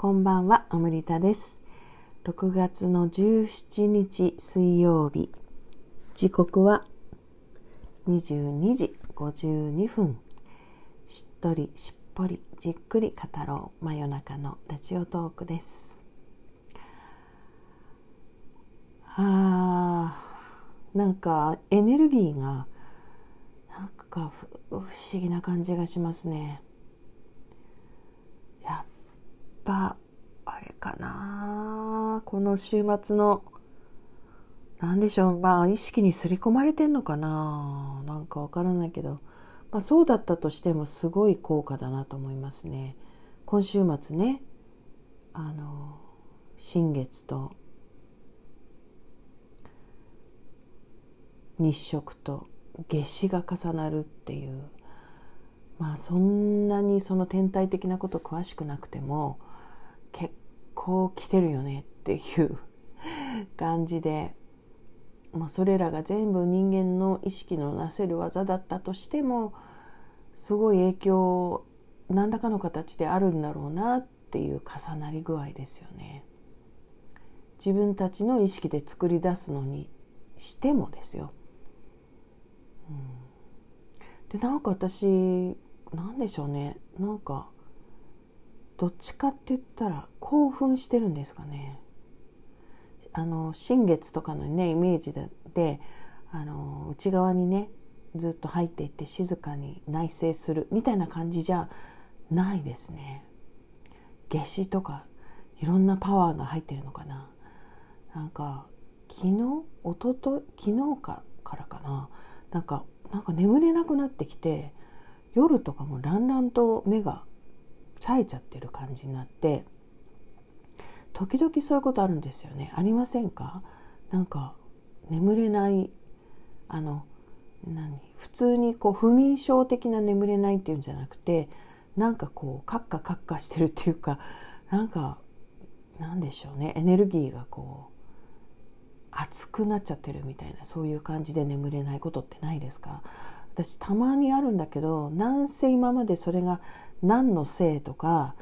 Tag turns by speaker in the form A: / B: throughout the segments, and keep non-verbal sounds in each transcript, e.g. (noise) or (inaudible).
A: こんばんは、アムリタです。6月の17日水曜日、時刻は22時52分。しっとりしっぽりじっくり語ろう真夜中のラジオトークです。あー、なんかエネルギーがなんか不思議な感じがしますね。ぱあれかな。この週末の何でしょう。まあ意識に刷り込まれてんのかな。なんかわからないけど、まあ、そうだったとしてもすごい効果だなと思いますね。今週末ねあの新月と日食と夏至が重なるっていう。まあそんなにその天体的なこと詳しくなくても構来てるよねっていう (laughs) 感じで、まあ、それらが全部人間の意識のなせる技だったとしてもすごい影響何らかの形であるんだろうなっていう重なり具合ですよね。自分たちの意識で作り出すのにしてもですよ。うん、でなんか私なんでしょうねなんかどっちかって言ったら興奮してるんですかね。あの新月とかのねイメージでであの内側にねずっと入っていって静かに内省するみたいな感じじゃないですね。夏至とかいろんなパワーが入ってるのかな。なんか昨日一昨日昨日かからかななんかなんか眠れなくなってきて夜とかもランランと目が冴えちゃってる感じになって時々そういうことあるんですよね。ありませんか？なんか眠れないあの何？普通にこう不眠症的な眠れないっていうんじゃなくてなんかこうカッカカッカしてるっていうかなんかなんでしょうね。エネルギーがこう熱くなっちゃってるみたいなそういう感じで眠れないことってないですか？私たまにあるんだけどなんせ今までそれが何のせいとか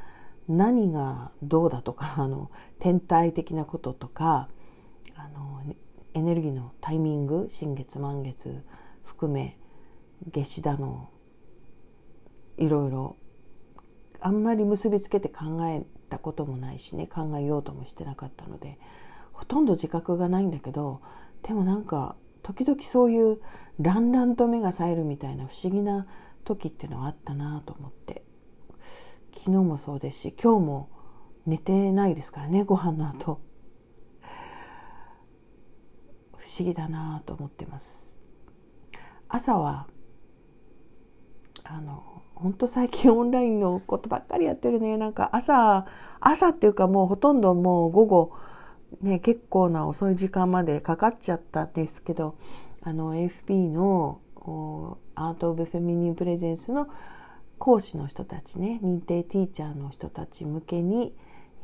A: 何がどうだとか (laughs) あの天体的なこととかあのエネルギーのタイミング新月満月含め夏至だのいろいろあんまり結びつけて考えたこともないしね考えようともしてなかったのでほとんど自覚がないんだけどでもなんか時々そういうランランと目が冴えるみたいな不思議な時っていうのはあったなと思って。昨日もそうですし今日も寝てないですからねご飯の後。不思議だなと思ってます。朝はあの本当最近オンラインのことばっかりやってるね。なんか朝朝っていうかもうほとんどもう午後ね結構な遅い時間までかかっちゃったんですけどあの AFP のアート・オブ・フェミニン・プレゼンスの講師の人たちね認定ティーチャーの人たち向けに、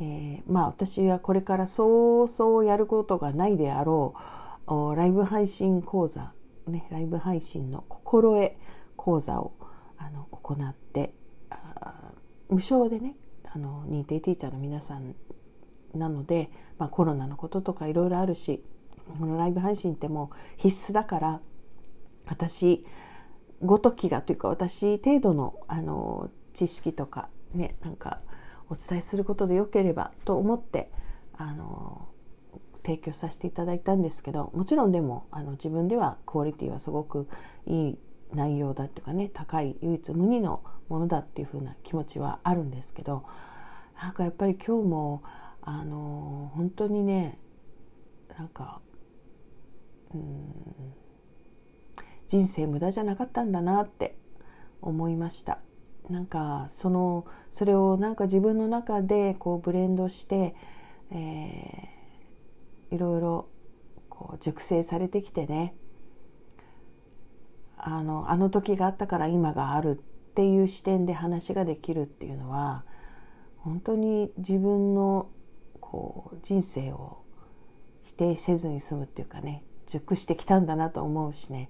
A: えー、まあ私はこれからそうそうやることがないであろうライブ配信講座、ね、ライブ配信の心得講座をあの行って無償でねあの認定ティーチャーの皆さんなので、まあ、コロナのこととかいろいろあるしこのライブ配信ってもう必須だから私ごときがというか私程度のあの知識とかねなんかお伝えすることでよければと思ってあの提供させていただいたんですけどもちろんでもあの自分ではクオリティはすごくいい内容だっていうかね高い唯一無二のものだっていうふうな気持ちはあるんですけどなんかやっぱり今日もあの本当にねなんかうん人生無駄じゃなかったんだなって思いました。なんかそのそれをなんか自分の中でこうブレンドして、えー、いろいろこう熟成されてきてねあのあの時があったから今があるっていう視点で話ができるっていうのは本当に自分のこう人生を否定せずに済むっていうかね熟してきたんだなと思うしね。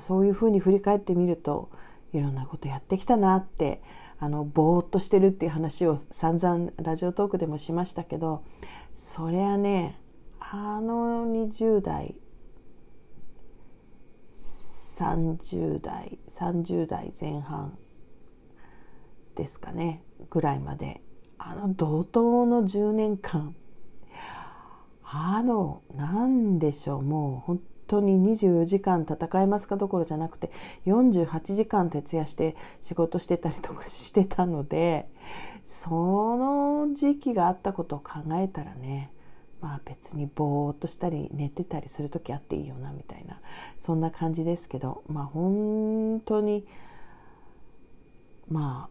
A: そういうふうに振り返ってみるといろんなことやってきたなってあのぼーっとしてるっていう話を散々ラジオトークでもしましたけどそりゃねあの20代30代30代前半ですかねぐらいまであの怒涛の10年間あの何でしょうもう本当に24時間戦えますかどころじゃなくて48時間徹夜して仕事してたりとかしてたのでその時期があったことを考えたらねまあ別にぼーっとしたり寝てたりする時あっていいよなみたいなそんな感じですけどまあ本当にま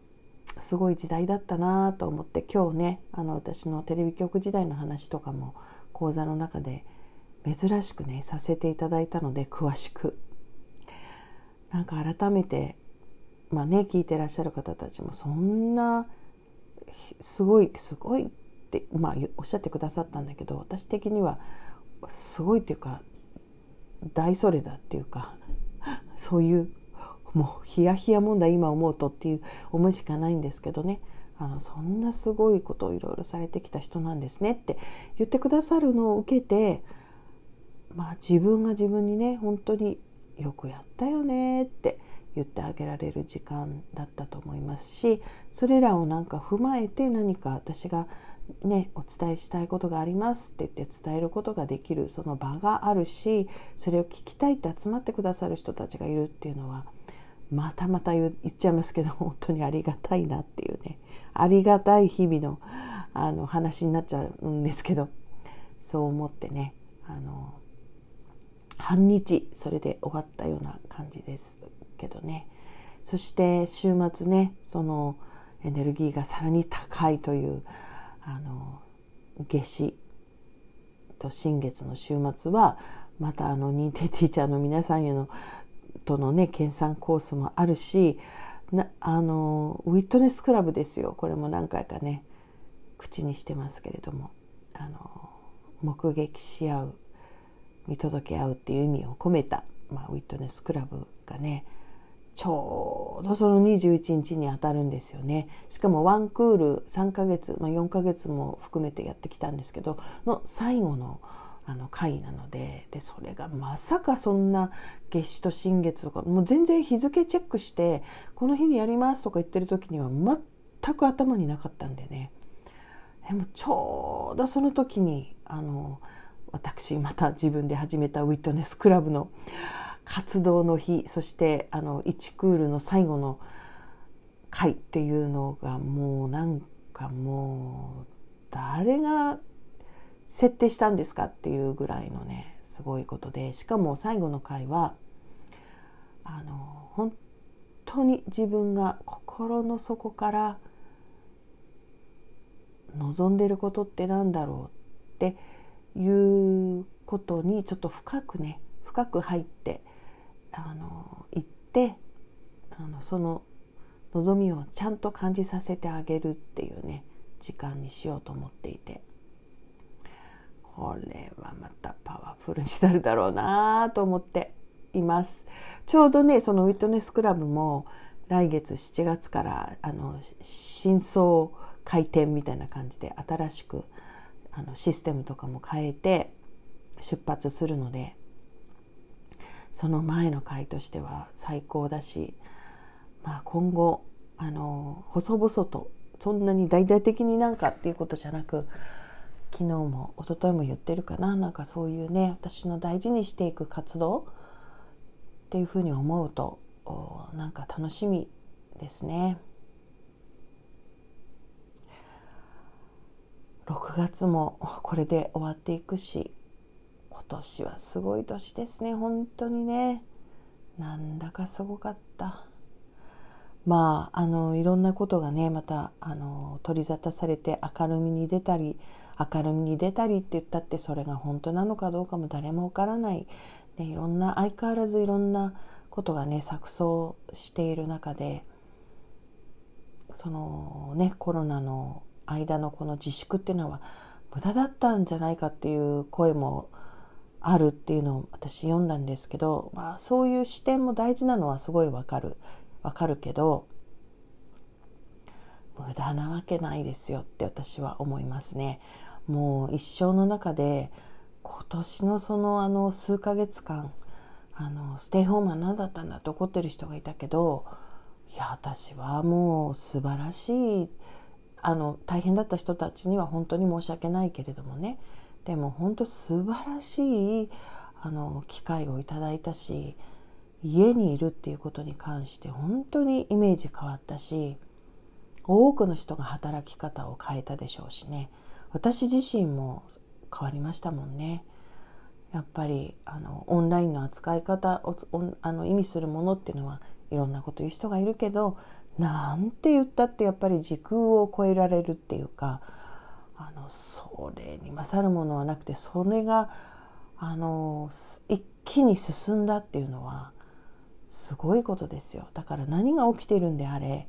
A: あすごい時代だったなと思って今日ねあの私のテレビ局時代の話とかも講座の中で珍しくねさせていただいたので詳しく。なんか改めてまあね聞いてらっしゃる方たちもそんなすごいすごいって、まあ、おっしゃってくださったんだけど私的にはすごいっていうか大それだっていうか (laughs) そういうもうヒヤヒヤ問題今思うとっていう思いしかないんですけどね。あのそんなすごいことをいろいろされてきた人なんですねって言ってくださるのを受けてまあ自分が自分にね本当によくやったよねって言ってあげられる時間だったと思いますしそれらをなんか踏まえて何か私がねお伝えしたいことがありますって言って伝えることができるその場があるしそれを聞きたいって集まってくださる人たちがいるっていうのはまたまた言っちゃいますけど本当にありがたいなっていうねありがたい日々のあの話になっちゃうんですけどそう思ってねあの半日それで終わったような感じですけどね。そして週末ねそのエネルギーがさらに高いというあの夏至と新月の週末はまたあの認定ティーチャーの皆さんへのとのね研鑽コースもあるしなあのウィットネスクラブですよ。これも何回かね口にしてますけれどもあの目撃し合う見届け合うっていう意味を込めた、まあ、ウィットネスクラブがねちょうどその21日に当たるんですよね。しかもワンクール3ヶ月、まあ、4ヶ月も含めてやってきたんですけどの最後のあの回なのででそれがまさかそんな夏至と新月とかもう全然日付チェックしてこの日にやりますとか言ってる時には全く頭になかったんでね。でもちょうどその時にあの私また自分で始めたウィットネスクラブの活動の日そしてあの1クールの最後の回っていうのがもうなんかもう誰が設定したんですかっていうぐらいのねすごいことでしかも最後の回はあの本当に自分が心の底から望んでることってなんだろうっていうことにちょっと深くね深く入ってあの行ってあのその望みをちゃんと感じさせてあげるっていうね時間にしようと思っていて。これはまたパワフルになるだろうなと思って (laughs) います。ちょうどねそのウィットネスクラブも来月7月からあの真相開店みたいな感じで新しくあのシステムとかも変えて出発するのでその前の回としては最高だし、まあ、今後あの細々とそんなに大々的になんかっていうことじゃなく昨日も一昨日も言ってるかななんかそういうね私の大事にしていく活動っていうふうに思うとなんか楽しみですね。6月もこれで終わっていくし今年はすごい年ですね。本当にね。なんだかすごかった。まああのいろんなことがねまたあの取り沙汰されて明るみに出たり明るみに出たりって言ったってそれが本当なのかどうかも誰もわからない、ね、いろんな相変わらずいろんなことがね錯綜している中でそのねコロナの間のこの自粛っていうのは無駄だったんじゃないかっていう声もあるっていうのを私読んだんですけど、まあ、そういう視点も大事なのはすごいわかるわかるけど無駄なわけないですよって私は思いますね。もう一生の中で今年のそのあの数ヶ月間あのステイホームは何だったんだって怒ってる人がいたけどいや私はもう素晴らしいあの大変だった人たちには本当に申し訳ないけれどもねでも本当素晴らしいあの機会をいただいたし家にいるっていうことに関して本当にイメージ変わったし多くの人が働き方を変えたでしょうしね私自身も変わりましたもんね。やっぱりあのオンラインの扱い方をあの意味するものっていうのはいろんなこと言う人がいるけどなんて言ったってやっぱり時空を超えられるっていうかあのそれに勝るものはなくてそれがあの一気に進んだっていうのはすごいことですよ。だから何が起きてるんであれ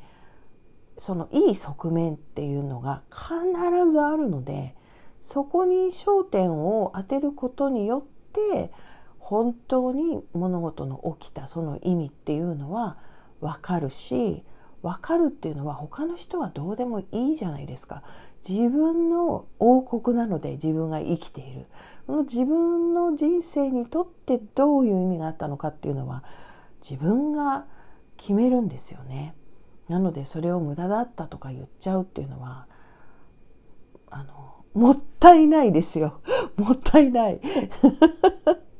A: そのいい側面っていうのが必ずあるのでそこに焦点を当てることによって本当に物事の起きたその意味っていうのは分かるし分かるっていうのは他の人はどうでもいいじゃないですか自分の王国なので自分が生きているその自分の人生にとってどういう意味があったのかっていうのは自分が決めるんですよね。なのでそれを無駄だったとか言っちゃうっていうのはあのもったいないですよ。(laughs) もったいない。(laughs)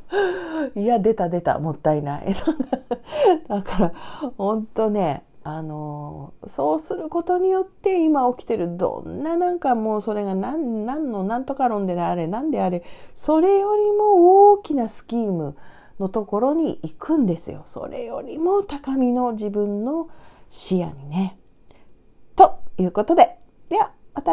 A: (laughs) いや出た出た。もったいない。(laughs) だから本当ねあのそうすることによって今起きてるどんななんかもうそれが何何の何とか論であれ何であれそれよりも大きなスキームのところに行くんですよ。それよりも高みの自分の視野にね。ということででは